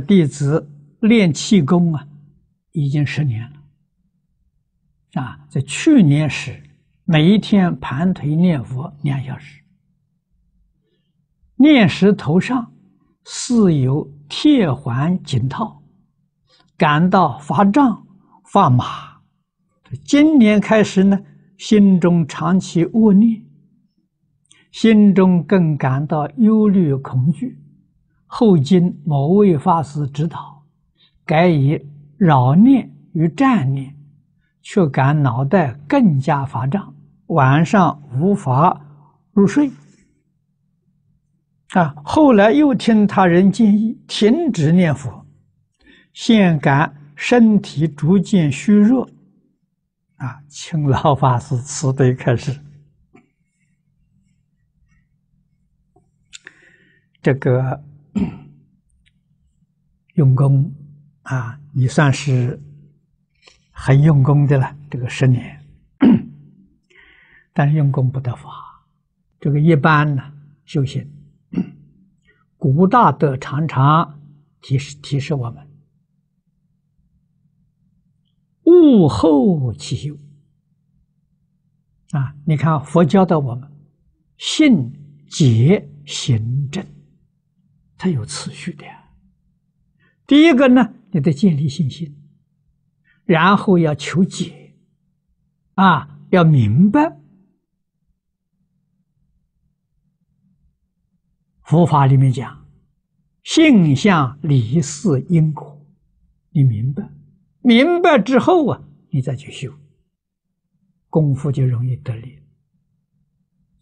弟子练气功啊，已经十年了。啊，在去年时，每一天盘腿念佛两小时，念时头上似有铁环紧套，感到发胀发麻。今年开始呢，心中长期恶念，心中更感到忧虑恐惧。后经某位法师指导，改以绕念与站念，却感脑袋更加发胀，晚上无法入睡。啊，后来又听他人建议停止念佛，现感身体逐渐虚弱。啊，请老法师慈悲开示。这个。用功啊，你算是很用功的了。这个十年，但是用功不得法。这个一般呢，修行，古大德常常提示提示我们：悟后起修。啊，你看佛教的我们，信解行证，它有次序的。第一个呢，你得建立信心，然后要求解，啊，要明白佛法里面讲性相理事因果，你明白，明白之后啊，你再去修，功夫就容易得力。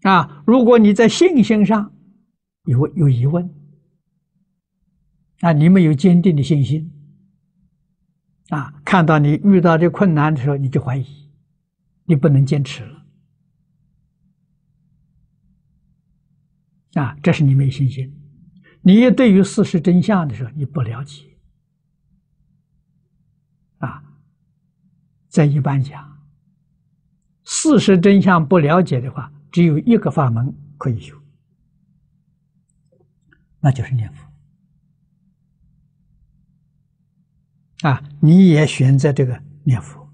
啊，如果你在信心上有有疑问。啊，你没有坚定的信心，啊，看到你遇到这困难的时候，你就怀疑，你不能坚持了，啊，这是你没信心。你对于事实真相的时候，你不了解，啊，在一般讲，事实真相不了解的话，只有一个法门可以修，那就是念佛。啊，你也选择这个念佛，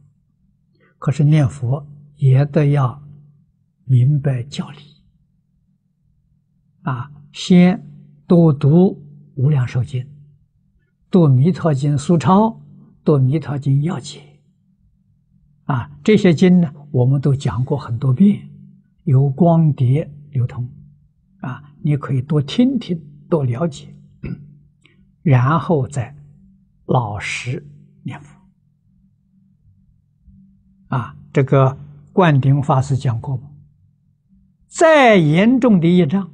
可是念佛也得要明白教理。啊，先多读《无量寿经》，读《弥陀经》疏钞，读《弥陀经要解》。啊，这些经呢，我们都讲过很多遍，有光碟流通。啊，你可以多听听，多了解，然后再。老实念佛啊！这个灌顶法师讲过吗？再严重的业障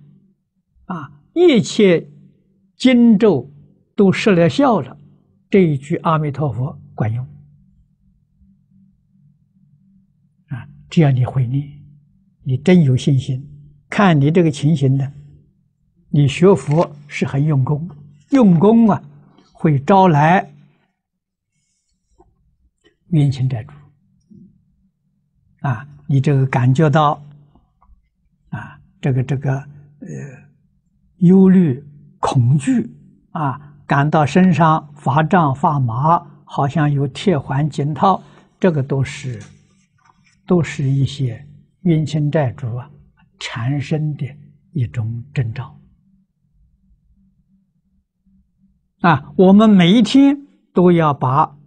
啊，一切经咒都失了效了，这一句阿弥陀佛管用啊！只要你会念，你真有信心，看你这个情形呢，你学佛是很用功，用功啊。会招来冤亲债主啊！你这个感觉到啊，这个这个呃忧虑、恐惧啊，感到身上发胀发麻，好像有铁环紧套，这个都是都是一些冤亲债主啊产生的一种征兆。啊，我们每一天都要把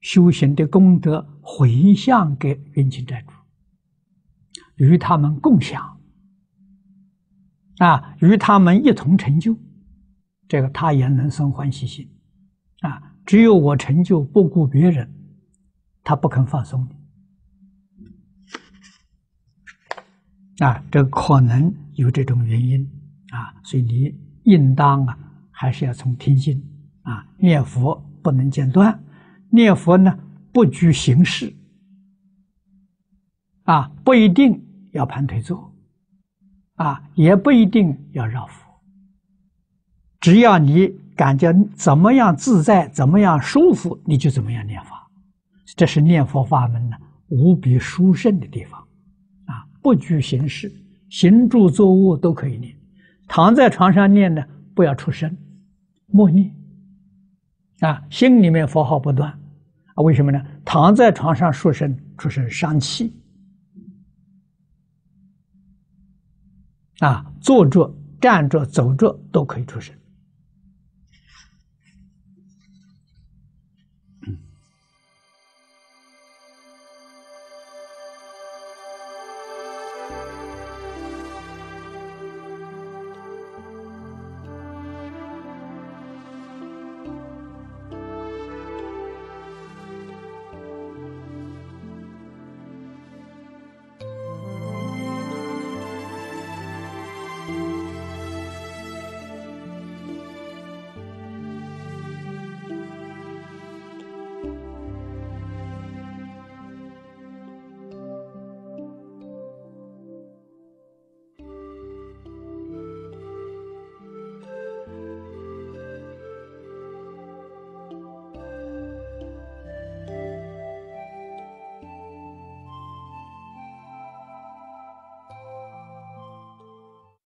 修行的功德回向给冤亲债主，与他们共享，啊，与他们一同成就，这个他也能生欢喜心，啊，只有我成就不顾别人，他不肯放松，啊，这可能有这种原因，啊，所以你应当啊。还是要从听经啊，念佛不能间断，念佛呢不拘形式啊，不一定要盘腿坐啊，也不一定要绕佛，只要你感觉怎么样自在，怎么样舒服，你就怎么样念法，这是念佛法门呢无比殊胜的地方啊，不拘形式，行住坐卧都可以念，躺在床上念呢，不要出声。默念，啊，心里面佛号不断，啊，为什么呢？躺在床上出声，出生伤气，啊，坐着、站着、走着都可以出生。